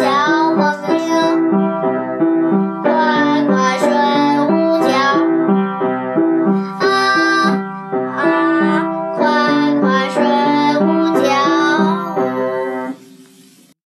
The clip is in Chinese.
小。